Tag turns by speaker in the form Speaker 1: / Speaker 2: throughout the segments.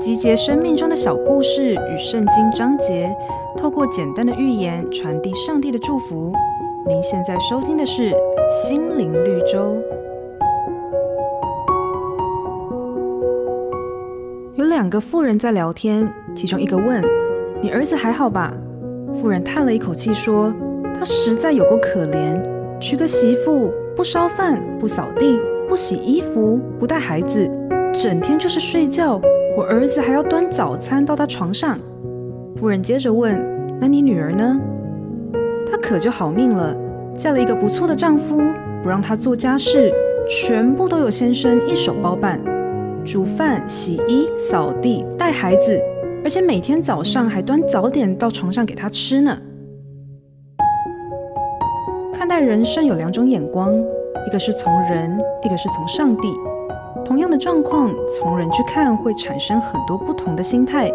Speaker 1: 集结生命中的小故事与圣经章节，透过简单的寓言传递上帝的祝福。您现在收听的是《心灵绿洲》。有两个妇人在聊天，其中一个问：“你儿子还好吧？”妇人叹了一口气说：“他实在有够可怜，娶个媳妇，不烧饭，不扫地，不洗衣服，不带孩子，整天就是睡觉。我儿子还要端早餐到他床上。”夫人接着问：“那你女儿呢？”她可就好命了，嫁了一个不错的丈夫，不让她做家事，全部都有先生一手包办，煮饭、洗衣、扫地、带孩子，而且每天早上还端早点到床上给她吃呢。看待人生有两种眼光，一个是从人，一个是从上帝。同样的状况，从人去看会产生很多不同的心态，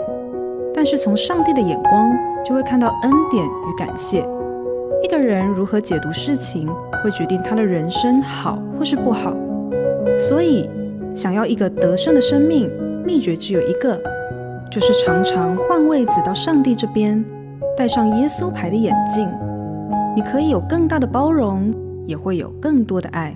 Speaker 1: 但是从上帝的眼光，就会看到恩典与感谢。一个人如何解读事情，会决定他的人生好或是不好。所以，想要一个得胜的生命，秘诀只有一个，就是常常换位子到上帝这边，戴上耶稣牌的眼镜，你可以有更大的包容，也会有更多的爱。